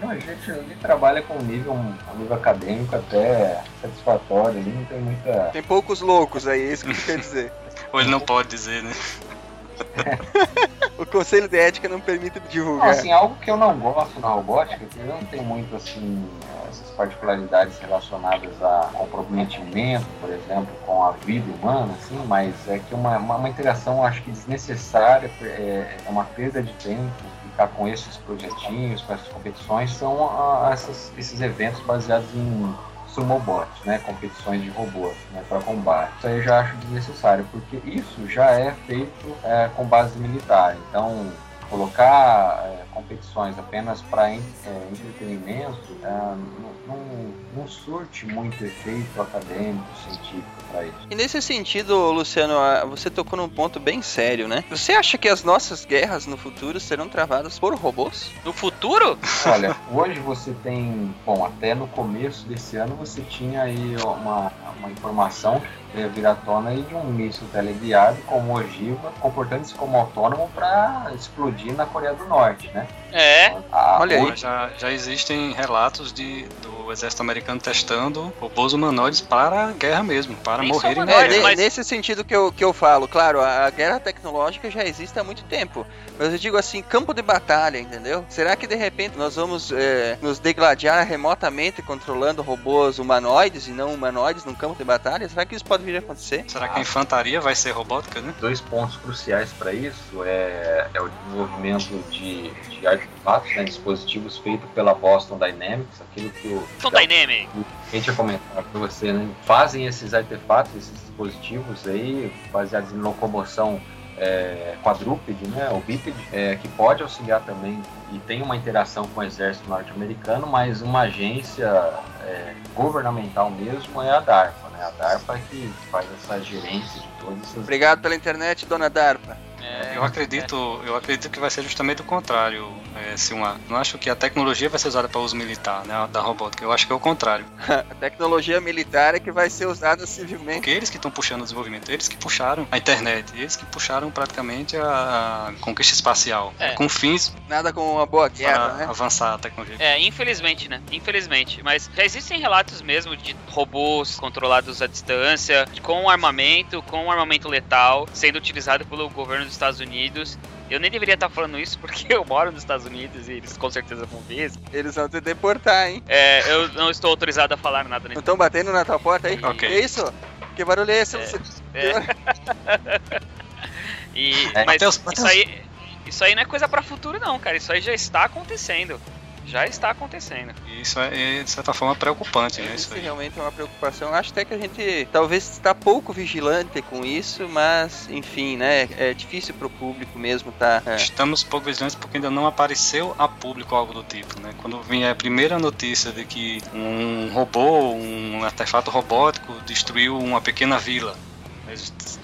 S3: Não, a gente ali trabalha com um nível, um nível acadêmico até satisfatório, ali não tem muita.
S1: Tem poucos loucos aí, é isso que quer dizer.
S2: Ou ele não pode dizer, né? [laughs]
S1: O conselho de ética não permite
S3: Não,
S1: divulgar.
S3: assim, algo que eu não gosto na robótica, que eu não tenho muito assim essas particularidades relacionadas a comprometimento, por exemplo, com a vida humana, assim, mas é que uma, uma, uma interação acho que desnecessária, é, é uma perda de tempo, ficar com esses projetinhos, com essas competições, são ah, essas- esses eventos baseados em sumobot, né, competições de robôs né, para combate. Isso aí eu já acho desnecessário, porque isso já é feito é, com base militar. Então, colocar é, competições apenas para entretenimento é, não, não, não surte muito efeito acadêmico, científico para isso.
S1: E nesse sentido, Luciano, você tocou num ponto bem sério, né? Você acha que as nossas guerras no futuro serão travadas por robôs?
S4: No futuro?
S3: Olha, hoje você tem, bom, até no começo desse ano você tinha aí uma, uma informação ia vir à tona aí de um míssil teleguiado como ogiva, comportando-se como autônomo para explodir na Coreia do Norte, né?
S4: É.
S3: A-
S1: Olha aí.
S2: Já, já existem relatos de, do exército americano testando robôs humanoides para a guerra mesmo, para
S4: Nem
S2: morrerem na
S1: É,
S2: guerra.
S1: ne-
S4: mas-
S1: nesse sentido que eu, que eu falo, claro, a, a guerra tecnológica já existe há muito tempo. Mas eu digo assim, campo de batalha, entendeu? Será que de repente nós vamos é, nos degladiar remotamente controlando robôs humanoides e não humanoides num campo de batalha? Será que isso pode vir a acontecer?
S2: Será que a infantaria vai ser robótica, né?
S3: Dois pontos cruciais para isso é, é o desenvolvimento de, de artefatos, né, dispositivos feitos pela Boston Dynamics, aquilo que o
S4: Então, Dynamic.
S3: a gente ia comentar para você, né? Fazem esses artefatos, esses dispositivos aí, baseados em locomoção é, quadrúpede, né, ou bípede, é, que pode auxiliar também e tem uma interação com o exército norte-americano, mas uma agência é, governamental mesmo é a DARPA, né? A DARPA que faz essa gerência de todas essas
S1: Obrigado pela internet, dona Darpa.
S2: E Eu acredito, eu acredito que vai ser justamente o contrário, é, Silmar. Não acho que a tecnologia vai ser usada para uso militar, né, da robótica. Eu acho que é o contrário. [laughs]
S1: a tecnologia militar é que vai ser usada civilmente.
S2: Porque eles que estão puxando o desenvolvimento, eles que puxaram a internet, eles que puxaram praticamente a conquista espacial,
S4: É.
S2: com fins
S1: Nada com uma boa
S2: para
S1: guerra, né?
S2: avançar a tecnologia.
S4: É, infelizmente, né? Infelizmente. Mas já existem relatos mesmo de robôs controlados à distância, com armamento, com armamento letal, sendo utilizado pelo governo dos Estados Unidos. Eu nem deveria estar falando isso porque [laughs] eu moro nos Estados Unidos e eles com certeza vão ver. isso.
S1: Eles vão te deportar, hein?
S4: É, eu não estou autorizado a falar nada
S1: Não estão batendo na tua porta aí?
S2: Ok.
S1: Que isso? Que barulho é esse?
S4: É.
S1: Você-
S4: É. [laughs] E,
S3: É,
S4: mas
S2: Mateus,
S4: isso
S2: Mateus.
S4: aí, isso aí não é coisa pra futuro, não, cara. Isso aí já está acontecendo. Já está acontecendo.
S2: Isso é, de certa forma, preocupante, né? Isso
S1: Isso
S2: aí.
S1: realmente é uma preocupação. Acho até que a gente talvez está pouco vigilante com isso, mas enfim, né? É difícil pro público mesmo tá. é.
S2: Estamos pouco vigilantes porque ainda não apareceu a público algo do tipo, né? Quando vinha a primeira notícia de que um robô, um artefato robótico destruiu uma pequena vila.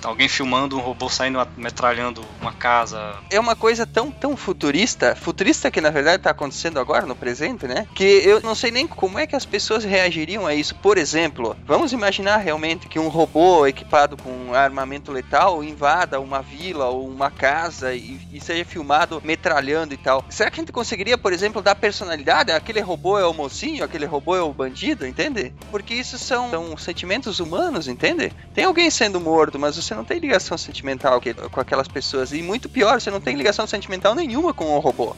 S2: Alguém filmando um robô saindo metralhando uma casa.
S1: É uma coisa tão, tão futurista, futurista que na verdade tá acontecendo agora, no presente, né? Que eu não sei nem como é que as pessoas reagiriam a isso. Por exemplo, vamos imaginar realmente que um robô equipado com armamento letal invada uma vila ou uma casa e, e seja filmado metralhando e tal. Será que a gente conseguiria, por exemplo, dar personalidade? Aquele robô é o mocinho, aquele robô é o bandido, entende? Porque isso são, são sentimentos humanos, entende? Tem alguém sendo morto, mas você não tem ligação sentimental com aquelas pessoas. E muito pior, você não tem ligação sentimental nenhuma com o robô.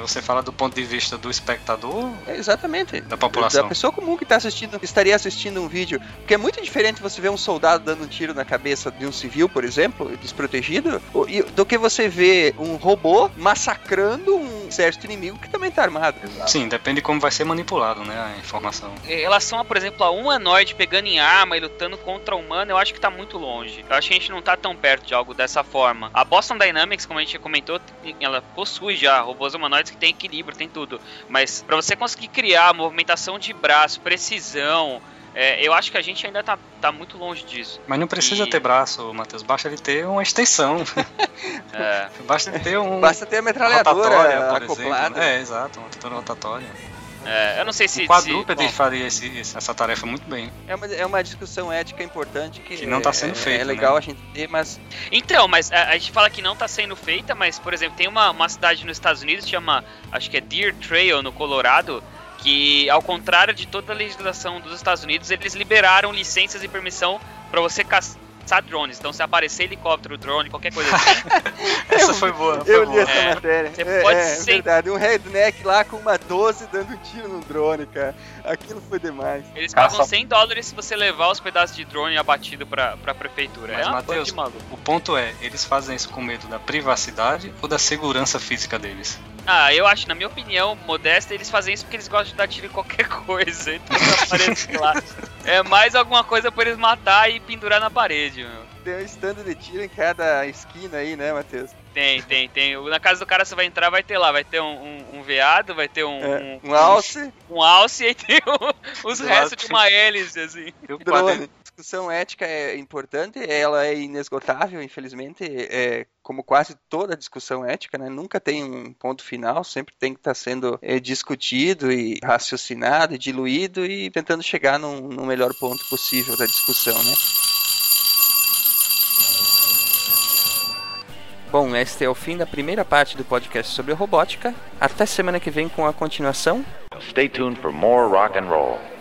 S2: Mas você fala do ponto de vista do espectador,
S1: É exatamente.
S2: da população.
S1: Da pessoa comum que tá assistindo, estaria assistindo um vídeo. Porque é muito diferente você ver um soldado dando um tiro na cabeça de um civil, por exemplo, desprotegido, o- do que você ver um robô massacrando um exército inimigo que também tá armado.
S2: Sim, depende de como vai ser manipulado, né, a informação.
S4: Em relação a, por exemplo, a um humanoide pegando em arma e lutando contra humano, eu acho que tá muito longe. Eu acho que a gente não tá tão perto de algo dessa forma. A Boston Dynamics, como a gente comentou, ela possui já robôs humanoides que tem equilíbrio, tem tudo. Mas pra você conseguir criar movimentação de braço, precisão, é, eu acho que a gente ainda tá, tá muito longe disso.
S2: Mas não precisa
S4: E-
S2: ter braço, Matheus, basta ele ter uma extensão.
S4: É, [laughs]
S2: basta ele ter um.
S1: Basta ter a metralhadora
S2: rotatória, por
S1: acoplada.
S2: exemplo. É, exato, uma rotatória.
S4: É, eu não sei se.
S2: O
S4: se
S2: quadrúpede
S4: bom,
S2: faria esse- essa tarefa muito bem.
S1: É uma, é uma discussão ética importante que,
S2: Que não tá sendo
S1: é,
S2: feita,
S1: É legal
S2: né?
S1: a gente ter, mas
S4: Então, mas a, a gente fala que não tá sendo feita, mas, por exemplo, tem uma, uma cidade nos Estados Unidos, chama, acho que é Deer Trail, no Colorado, que, ao contrário de toda a legislação dos Estados Unidos, eles liberaram licenças e permissão pra você caçar drones. Então, se aparecer helicóptero, drone, qualquer coisa [laughs] assim,
S2: Essa foi boa. Foi
S1: eu li
S2: boa.
S1: essa
S4: É,
S1: matéria.
S4: você
S1: é,
S4: pode
S1: é,
S4: ser-
S1: verdade. Um redneck lá com uma 12 dando um tiro no drone, cara. Aquilo foi demais.
S4: eles
S3: Caça-
S4: pagam 100 dólares se você levar os pedaços de drone abatido pra, pra prefeitura.
S2: Mas,
S4: é uma
S2: Matheus. O ponto é, eles fazem isso com medo da privacidade ou da segurança física deles?
S4: Ah, eu acho, na minha opinião, modesta, eles fazem isso porque eles gostam de dar tiro em qualquer [laughs] coisa. Então aparece lá. É mais alguma coisa pra eles matar e pendurar na parede, meu.
S1: Tem um stand de tiro em cada esquina aí, né, Matheus?
S4: Tem, tem, tem. Na casa do cara você vai entrar, vai ter lá, vai ter um, um, um veado, vai ter um,
S1: É,
S4: um,
S1: um alce,
S4: um alce e aí tem o- [laughs] os restos de uma hélice, assim.
S2: Eu.
S1: Discussão ética é importante, ela é inesgotável, infelizmente, é, como quase toda discussão ética, né? Nunca tem um ponto final, sempre tem que estar sendo é, discutido e raciocinado e diluído e tentando chegar num melhor ponto possível da discussão, né? Bom, este é o fim da primeira parte do podcast sobre robótica. Até semana que vem com a continuação.
S6: Stay tuned for more rock and roll.